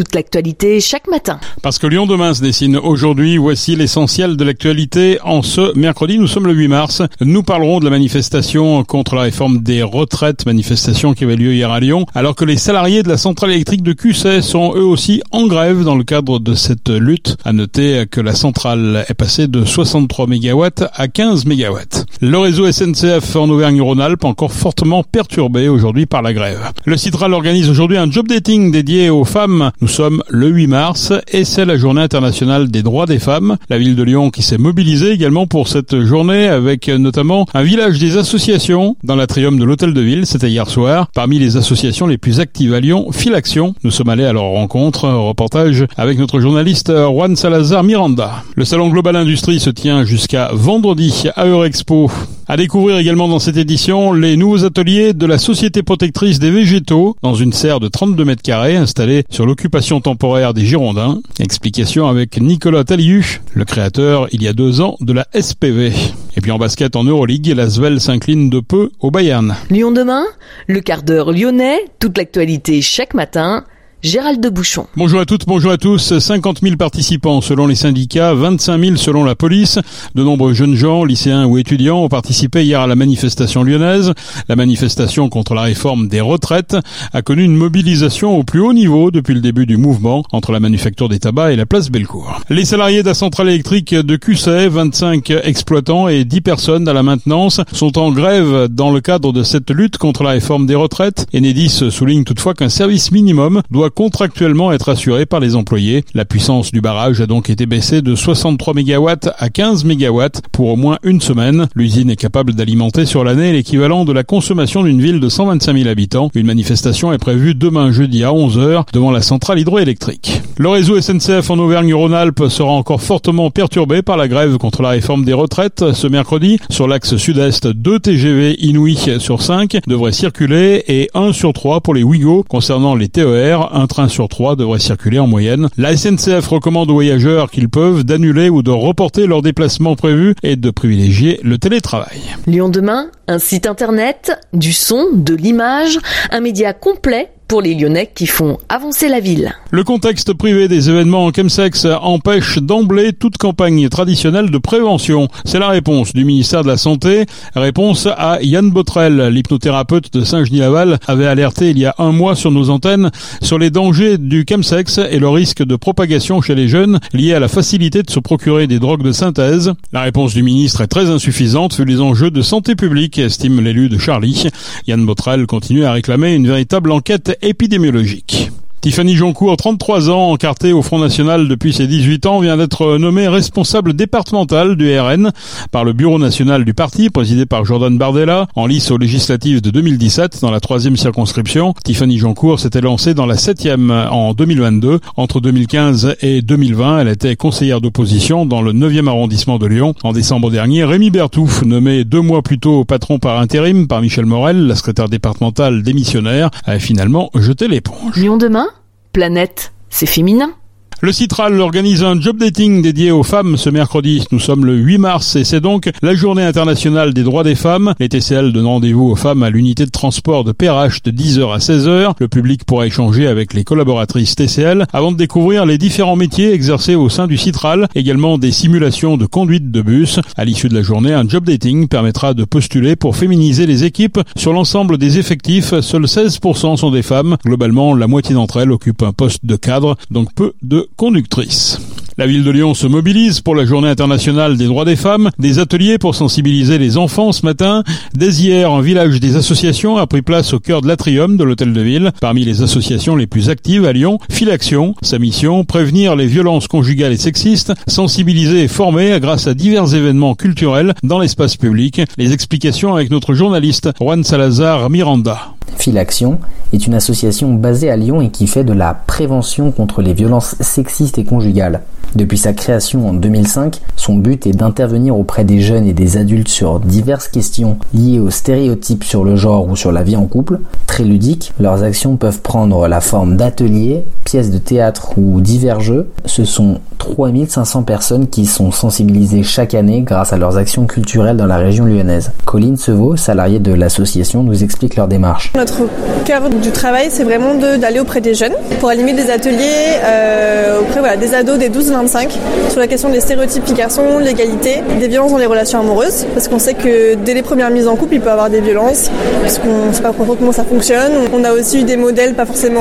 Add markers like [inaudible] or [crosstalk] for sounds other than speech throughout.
toute l'actualité chaque matin. Parce que Lyon demain se dessine aujourd'hui, voici l'essentiel de l'actualité. En ce mercredi, nous sommes le 8 mars. Nous parlerons de la manifestation contre la réforme des retraites, manifestation qui avait lieu hier à Lyon, alors que les salariés de la centrale électrique de QC sont eux aussi en grève dans le cadre de cette lutte. À noter que la centrale est passée de 63 MW à 15 MW. Le réseau SNCF en Auvergne-Rhône-Alpes encore fortement perturbé aujourd'hui par la grève. Le Citral organise aujourd'hui un job dating dédié aux femmes sommes le 8 mars et c'est la journée internationale des droits des femmes. La ville de Lyon qui s'est mobilisée également pour cette journée avec notamment un village des associations dans l'atrium de l'hôtel de ville, c'était hier soir. Parmi les associations les plus actives à Lyon, Filaction. Nous sommes allés à leur rencontre, reportage avec notre journaliste Juan Salazar Miranda. Le salon Global Industrie se tient jusqu'à vendredi à Eurexpo. À découvrir également dans cette édition les nouveaux ateliers de la Société protectrice des végétaux dans une serre de 32 mètres carrés installée sur l'occupation temporaire des Girondins. Explication avec Nicolas Taliu, le créateur il y a deux ans de la SPV. Et puis en basket en Euroleague, la Svel s'incline de peu au Bayern. Lyon demain, le quart d'heure lyonnais, toute l'actualité chaque matin. Gérald de Bouchon. Bonjour à toutes, bonjour à tous. 50 000 participants selon les syndicats, 25 000 selon la police. De nombreux jeunes gens, lycéens ou étudiants ont participé hier à la manifestation lyonnaise. La manifestation contre la réforme des retraites a connu une mobilisation au plus haut niveau depuis le début du mouvement entre la manufacture des tabacs et la place Bellecour. Les salariés de la centrale électrique de QC, 25 exploitants et 10 personnes à la maintenance, sont en grève dans le cadre de cette lutte contre la réforme des retraites. Enedis souligne toutefois qu'un service minimum doit contractuellement être assuré par les employés. La puissance du barrage a donc été baissée de 63 MW à 15 MW pour au moins une semaine. L'usine est capable d'alimenter sur l'année l'équivalent de la consommation d'une ville de 125 000 habitants. Une manifestation est prévue demain jeudi à 11h devant la centrale hydroélectrique. Le réseau SNCF en Auvergne-Rhône-Alpes sera encore fortement perturbé par la grève contre la réforme des retraites. Ce mercredi, sur l'axe sud-est, deux TGV Inouï sur 5 devraient circuler et 1 sur 3 pour les Ouigo. Concernant les TER, un train sur trois devrait circuler en moyenne. La SNCF recommande aux voyageurs qu'ils peuvent d'annuler ou de reporter leurs déplacements prévus et de privilégier le télétravail. Lyon demain, un site internet, du son, de l'image, un média complet pour les Lyonnais qui font avancer la ville. Le contexte privé des événements en chemsex empêche d'emblée toute campagne traditionnelle de prévention. C'est la réponse du ministère de la Santé. Réponse à Yann Botrel, l'hypnothérapeute de Saint-Genis-Laval, avait alerté il y a un mois sur nos antennes sur les dangers du chemsex et le risque de propagation chez les jeunes lié à la facilité de se procurer des drogues de synthèse. La réponse du ministre est très insuffisante vu les enjeux de santé publique, estime l'élu de Charlie. Yann Botrel continue à réclamer une véritable enquête épidémiologique. Tiffany Joncourt, 33 ans, encartée au Front National depuis ses 18 ans, vient d'être nommée responsable départementale du RN par le Bureau National du Parti, présidé par Jordan Bardella, en lice aux législatives de 2017 dans la troisième circonscription. Tiffany Joncourt s'était lancée dans la septième en 2022. Entre 2015 et 2020, elle était conseillère d'opposition dans le 9e arrondissement de Lyon. En décembre dernier, Rémi Bertouf, nommé deux mois plus tôt patron par intérim par Michel Morel, la secrétaire départementale démissionnaire, a finalement jeté l'éponge. Lyon demain? Planète, c'est féminin. Le Citral organise un job dating dédié aux femmes ce mercredi. Nous sommes le 8 mars et c'est donc la journée internationale des droits des femmes. Les TCL donnent rendez-vous aux femmes à l'unité de transport de PRH de 10h à 16h. Le public pourra échanger avec les collaboratrices TCL avant de découvrir les différents métiers exercés au sein du Citral, également des simulations de conduite de bus. À l'issue de la journée, un job dating permettra de postuler pour féminiser les équipes. Sur l'ensemble des effectifs, seuls 16% sont des femmes. Globalement, la moitié d'entre elles occupent un poste de cadre, donc peu de conductrice. La ville de Lyon se mobilise pour la journée internationale des droits des femmes, des ateliers pour sensibiliser les enfants ce matin. Dès hier, un village des associations a pris place au cœur de l'atrium de l'hôtel de ville. Parmi les associations les plus actives à Lyon, Filaction. Sa mission, prévenir les violences conjugales et sexistes, sensibiliser et former grâce à divers événements culturels dans l'espace public. Les explications avec notre journaliste Juan Salazar Miranda. Filaction est une association basée à Lyon et qui fait de la prévention contre les violences sexistes et conjugales. Depuis sa création en 2005, son but est d'intervenir auprès des jeunes et des adultes sur diverses questions liées aux stéréotypes sur le genre ou sur la vie en couple. Très ludiques, leurs actions peuvent prendre la forme d'ateliers, pièces de théâtre ou divers jeux. Ce sont 3500 personnes qui sont sensibilisées chaque année grâce à leurs actions culturelles dans la région lyonnaise. Colline Sevaux, salariée de l'association, nous explique leur démarche notre cœur du travail, c'est vraiment d'aller auprès des jeunes pour animer des ateliers euh, auprès des ados des 12-25 sur la question des stéréotypes filles-garçons, l'égalité, des violences dans les relations amoureuses, parce qu'on sait que dès les premières mises en couple, il peut y avoir des violences, parce qu'on ne sait pas comment ça fonctionne. On a aussi eu des modèles pas forcément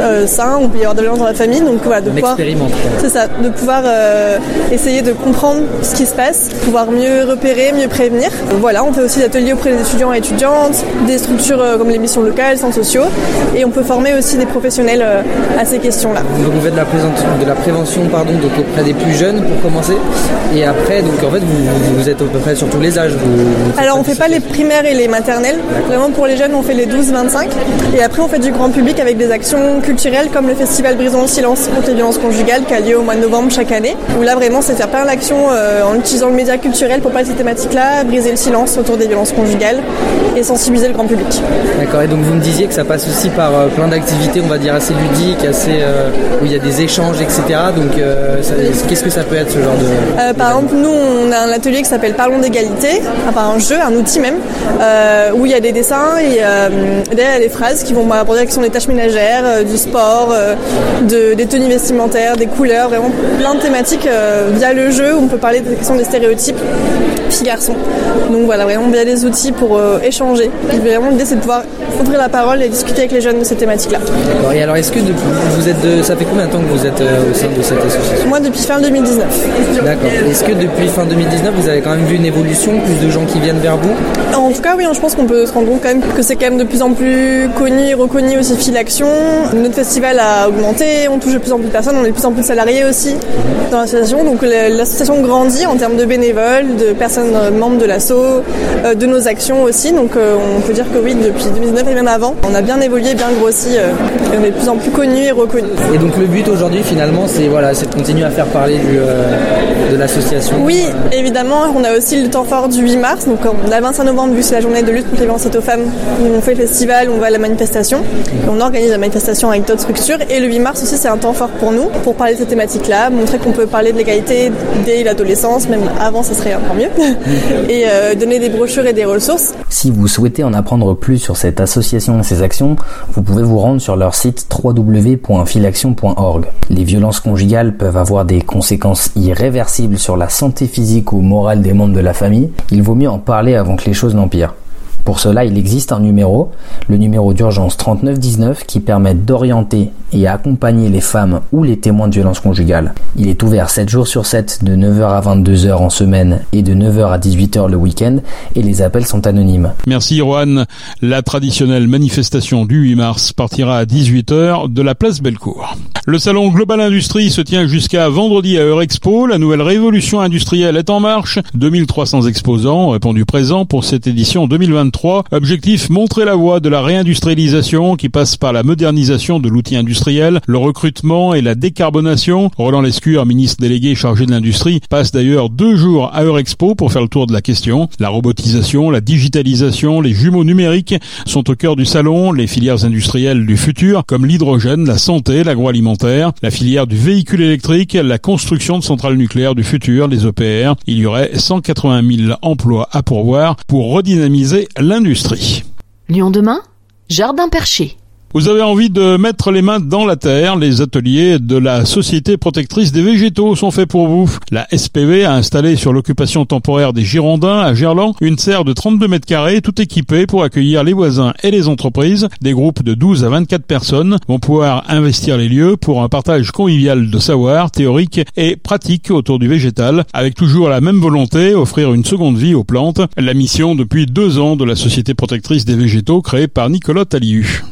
euh, sains, on peut y avoir de violences dans la famille, donc voilà, de pouvoir, c'est ça, de pouvoir euh, essayer de comprendre ce qui se passe, pouvoir mieux repérer, mieux prévenir. Voilà, on fait aussi des ateliers auprès des étudiants et étudiantes, des structures euh, comme les missions locales, centres sociaux, et on peut former aussi des professionnels à ces questions-là. Donc vous faites de la, de la prévention pardon, donc auprès des plus jeunes pour commencer, et après, donc en fait, vous, vous êtes à peu près sur tous les âges. Alors on fait pas les primaires et les maternelles, vraiment pour les jeunes on fait les 12-25, et après on fait du grand public avec des actions culturelles comme le festival Brisons le silence contre les violences conjugales qui a lieu au mois de novembre chaque année, où là vraiment c'est faire plein d'actions euh, en utilisant le média culturel pour parler de ces thématiques-là, briser le silence autour des violences conjugales et sensibiliser le grand public. D'accord, et donc vous me disiez que ça passe aussi par euh, plein d'activités, on va dire assez ludiques, assez, euh, où il y a des échanges, etc. Donc qu'est-ce que ça peut être ce genre de... par exemple, nous on a un atelier qui s'appelle Parlons d'égalité, enfin un jeu, un outil même, où il y a des dessins et derrière il y a des phrases qui vont aborder la question des tâches ménagères, du sport, de, des tenues vestimentaires, des couleurs, vraiment plein de thématiques via le jeu où on peut parler des questions des stéréotypes filles-garçons. Donc voilà, vraiment via des outils pour euh, échanger. vraiment l'idée c'est de pouvoir ouvrir la parole et discuter avec les jeunes de ces thématiques-là. Et alors est-ce que vous êtes de, ça fait combien de temps que vous êtes euh, au sein de cette Moi depuis fin 2019. D'accord. Est-ce que depuis fin 2019 vous avez quand même vu une évolution, plus de gens qui viennent vers vous? En tout cas oui, hein, je pense qu'on peut se rendre compte quand même que c'est quand même de plus en plus connu et reconnu aussi Fil Action. Notre festival a augmenté, on touche de plus en plus de personnes, on est de plus en plus de salariés aussi dans l'association. Donc l'association grandit en termes de bénévoles, de personnes euh, membres de l'asso, euh, de nos actions aussi. Donc euh, on peut dire que oui, depuis 2019 et même avant, on a bien évolué, bien grossi, et on est de plus en plus connus et reconnus. Et donc le but aujourd'hui finalement, c'est voilà, c'est de continuer à faire parler du, de l'association. Oui, évidemment, on a aussi le temps fort du 8 mars. Donc le 25 novembre, vu que c'est la journée de lutte contre les violences aux femmes, on fait le festival, on va à la manifestation, on organise la manifestation avec d'autres structures. Et le 8 mars aussi, c'est un temps fort pour nous, pour parler de cette thématique-là, montrer qu'on peut parler de l'égalité dès l'adolescence, même avant, ça serait encore mieux, [laughs] et euh, donner des brochures et des ressources. Si vous souhaitez en apprendre plus sur cette association et ses actions, vous pouvez vous rendre sur leur site www.filaction.org. Les violences conjugales peuvent avoir des conséquences irréversibles sur la santé physique ou morale des membres de la famille. Il vaut mieux en parler avant que les choses n'empirent. Pour cela, il existe un numéro, le numéro d'urgence 3919, qui permet d'orienter et accompagner les femmes ou les témoins de violences conjugales. Il est ouvert 7 jours sur 7, de 9h à 22h en semaine et de 9h à 18h le week-end, et les appels sont anonymes. Merci Rohan. La traditionnelle manifestation du 8 mars partira à 18h de la place Bellecour. Le salon Global Industrie se tient jusqu'à vendredi à Eurexpo. La nouvelle révolution industrielle est en marche. 2300 exposants ont répondu présents pour cette édition 2023. Objectif, montrer la voie de la réindustrialisation qui passe par la modernisation de l'outil industriel, le recrutement et la décarbonation. Roland Lescure, ministre délégué chargé de l'industrie, passe d'ailleurs deux jours à Eurexpo pour faire le tour de la question. La robotisation, la digitalisation, les jumeaux numériques sont au cœur du salon, les filières industrielles du futur comme l'hydrogène, la santé, l'agroalimentaire, la filière du véhicule électrique, la construction de centrales nucléaires du futur, les EPR. Il y aurait 180 000 emplois à pourvoir pour redynamiser l'industrie. Lyon demain, Jardin perché. Vous avez envie de mettre les mains dans la terre, les ateliers de la Société protectrice des végétaux sont faits pour vous. La SPV a installé sur l'occupation temporaire des Girondins à Gerland une serre de 32 mètres carrés tout équipée pour accueillir les voisins et les entreprises. Des groupes de 12 à 24 personnes vont pouvoir investir les lieux pour un partage convivial de savoir théorique et pratique autour du végétal avec toujours la même volonté, offrir une seconde vie aux plantes. La mission depuis deux ans de la Société protectrice des végétaux créée par Nicolas Taliu.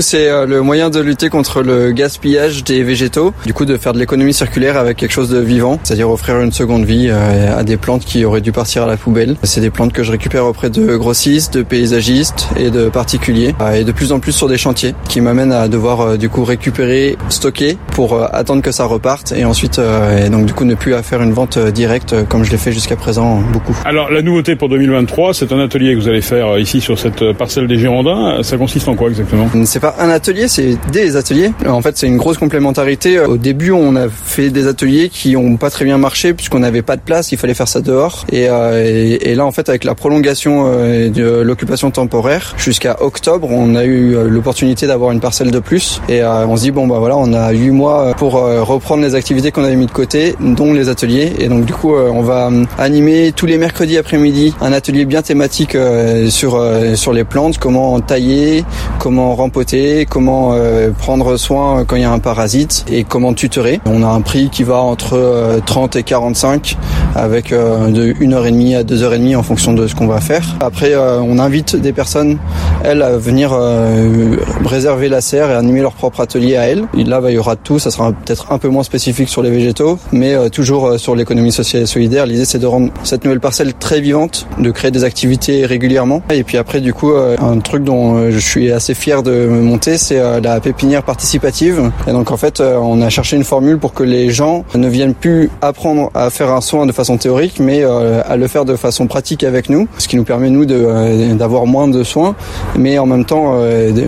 Le moyen de lutter contre le gaspillage des végétaux, du coup de faire de l'économie circulaire avec quelque chose de vivant, c'est-à-dire offrir une seconde vie euh, à des plantes qui auraient dû partir à la poubelle. C'est des plantes que je récupère auprès de grossistes, de paysagistes et de particuliers, euh, et de plus en plus sur des chantiers, qui m'amènent à devoir euh, du coup récupérer, stocker pour attendre que ça reparte, et ensuite et donc du coup ne plus à faire une vente directe comme je l'ai fait jusqu'à présent beaucoup. Alors la nouveauté pour 2023, c'est un atelier que vous allez faire ici sur cette parcelle des Girondins. Ça consiste en quoi exactement? C'est pas un atelier c'est des ateliers. En fait, c'est une grosse complémentarité. Au début, on a fait des ateliers qui ont pas très bien marché puisqu'on n'avait pas de place, il fallait faire ça dehors. Et, et, là, en fait, avec la prolongation de l'occupation temporaire jusqu'à octobre, on a eu l'opportunité d'avoir une parcelle de plus. Et on se dit bon bah voilà, on a huit mois pour reprendre les activités qu'on avait mis de côté, dont les ateliers. Et donc du coup, on va animer tous les mercredis après-midi un atelier bien thématique sur sur les plantes, comment tailler, comment rempoter, comment euh, prendre soin quand il y a un parasite et comment tutorer. On a un prix qui va entre 30 euh, et 45 avec euh, de 1h30 à 2h30 en fonction de ce qu'on va faire. Après, on invite des personnes, elles, à venir réserver la serre et animer leur propre atelier à elles. Là, bah, il y aura tout, ça sera peut-être un peu moins spécifique sur les végétaux, mais toujours sur l'économie sociale et solidaire. L'idée, c'est de rendre cette nouvelle parcelle très vivante, de créer des activités régulièrement. Et puis après, du coup, un truc dont je suis assez fier de monter, c'est euh, la pépinière participative. Et donc en fait, euh, on a cherché une formule pour que les gens ne viennent plus apprendre à faire un soin de façon théorique, mais euh, à le faire de façon pratique avec nous, ce qui nous permet nous d'avoir moins de soins, mais en même temps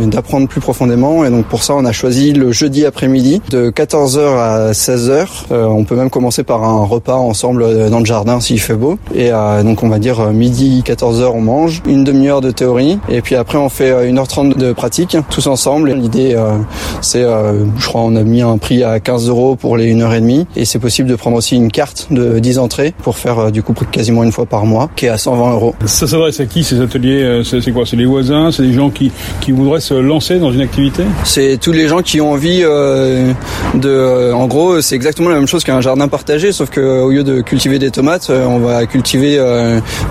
d'apprendre plus profondément. Et donc pour ça, on a choisi le jeudi après-midi de 14h à 16h. on peut même commencer par un repas ensemble dans le jardin s'il fait beau. Et donc on va dire midi 14h on mange, une demi-heure de théorie, et puis après on fait 1h30 de pratique tous ensemble. L'idée, euh, c'est, euh, je crois, on a mis un prix à 15 euros pour les 1h30 et c'est possible de prendre aussi une carte de 10 entrées pour faire euh, du coup quasiment une fois par mois, qui est à 120 euros. Ça s'adresse à qui ces ateliers C'est quoi C'est les voisins C'est des gens qui, qui voudraient se lancer dans une activité? C'est tous les gens qui ont envie de. En gros, c'est exactement la même chose qu'un jardin partagé, sauf qu'au lieu de cultiver des tomates, on va cultiver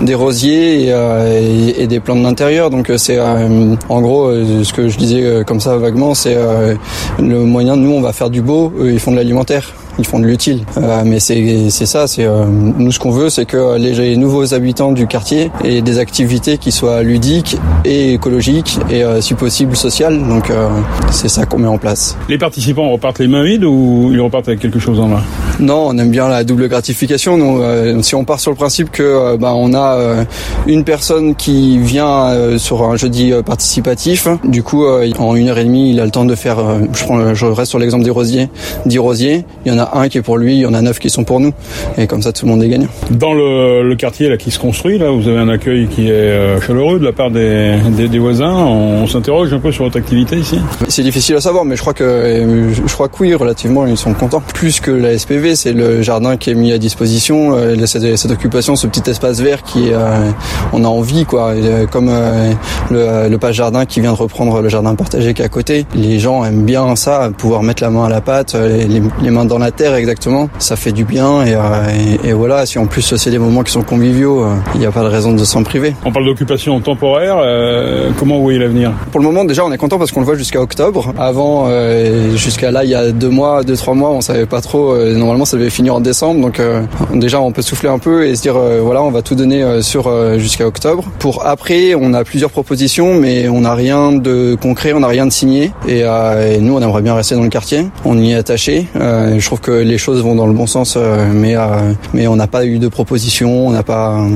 des rosiers et, et des plantes d'intérieur. Donc c'est en gros ce que je disais comme ça vaguement, c'est euh, le moyen. Nous, on va faire du beau, eux, ils font de l'alimentaire ils font de l'utile. Euh, mais c'est ça, c'est euh, nous ce qu'on veut, c'est que les, nouveaux habitants du quartier aient des activités qui soient ludiques et écologiques et euh, si possible sociales. Donc c'est ça qu'on met en place. Les participants repartent les mains vides ou ils repartent avec quelque chose en main? Non, on aime bien la double gratification. Donc, si on part sur le principe que bah, on a une personne qui vient sur un jeudi participatif, du coup en une heure et demie, il a le temps de faire. je prends, je reste sur l'exemple des rosiers, 10 rosiers. Il y en a un qui est pour lui, il y en a neuf qui sont pour nous. Et comme ça, tout le monde est gagnant. Dans le, quartier là, qui se construit, là, vous avez un accueil qui est euh, chaleureux de la part des, des, voisins. On, s'interroge un peu sur votre activité ici C'est difficile à savoir, mais je crois que je crois que oui, relativement, ils sont contents. Plus que la SPV, c'est le jardin qui est mis à disposition, euh, cette, cette, occupation, ce petit espace vert qui euh, on a envie, quoi. Comme le, le page jardin qui vient de reprendre le jardin partagé qui est à côté. Les gens aiment bien ça, pouvoir mettre la main à la pâte, les, les mains dans la terre exactement. Ça fait du bien euh, et, voilà, si en plus c'est des moments qui sont conviviaux, euh, il n'y a pas de raison de s'en priver. On parle d'occupation temporaire, euh, comment vous voyez l'avenir? Pour le moment déjà on est content parce qu'on le voit jusqu'à octobre. Avant, jusqu'à là il y a deux mois, deux trois mois, on savait pas trop. normalement ça devait finir en décembre, donc déjà on peut souffler un peu et se dire voilà on va tout donner sur jusqu'à octobre. Pour après on a plusieurs propositions mais on n'a rien de concret, on n'a rien de signé et, nous on aimerait bien rester dans le quartier. On y est attaché. je trouve que les choses vont dans le bon sens, euh, mais euh, mais on n'a pas eu de proposition, on n'a pas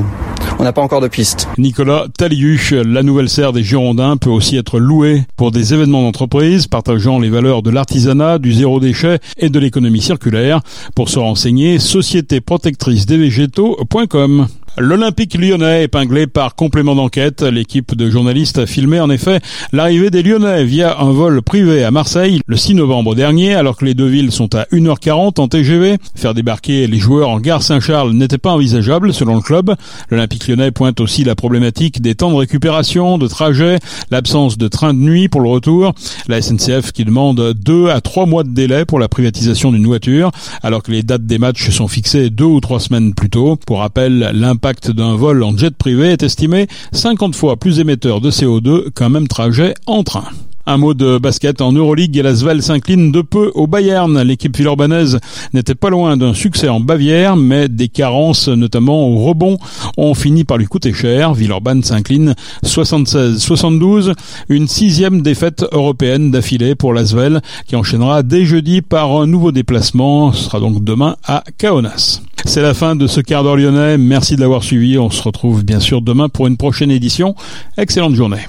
on n'a pas encore de piste. Nicolas Taliuch, la nouvelle serre des Girondins peut aussi être louée pour des événements d'entreprise partageant les valeurs de l'artisanat, du zéro déchet et de l'économie circulaire. Pour se renseigner, société protectrice des végétaux.com. L'Olympique lyonnais épinglé par complément d'enquête. L'équipe de journalistes a filmé en effet l'arrivée des Lyonnais via un vol privé à Marseille le 6 novembre dernier alors que les deux villes sont à 1h40 en TGV. Faire débarquer les joueurs en gare Saint-Charles n'était pas envisageable selon le club. L'Olympique lyonnais pointe aussi la problématique des temps de récupération, de trajet, l'absence de train de nuit pour le retour. La SNCF qui demande deux à trois mois de délai pour la privatisation d'une voiture alors que les dates des matchs sont fixées deux ou trois semaines plus tôt. Pour rappel, l'impact d'un vol en jet privé est estimé 50 fois plus émetteur de CO2 qu'un même trajet en train. Un mot de basket en Euroleague, Svel s'incline de peu au Bayern. L'équipe villeurbannaise n'était pas loin d'un succès en Bavière, mais des carences, notamment au rebond, ont fini par lui coûter cher. Villeurbanne s'incline 76-72, une sixième défaite européenne d'affilée pour l'Asvel, qui enchaînera dès jeudi par un nouveau déplacement. Ce sera donc demain à Kaunas. C'est la fin de ce quart d'heure lyonnais. Merci de l'avoir suivi. On se retrouve bien sûr demain pour une prochaine édition. Excellente journée.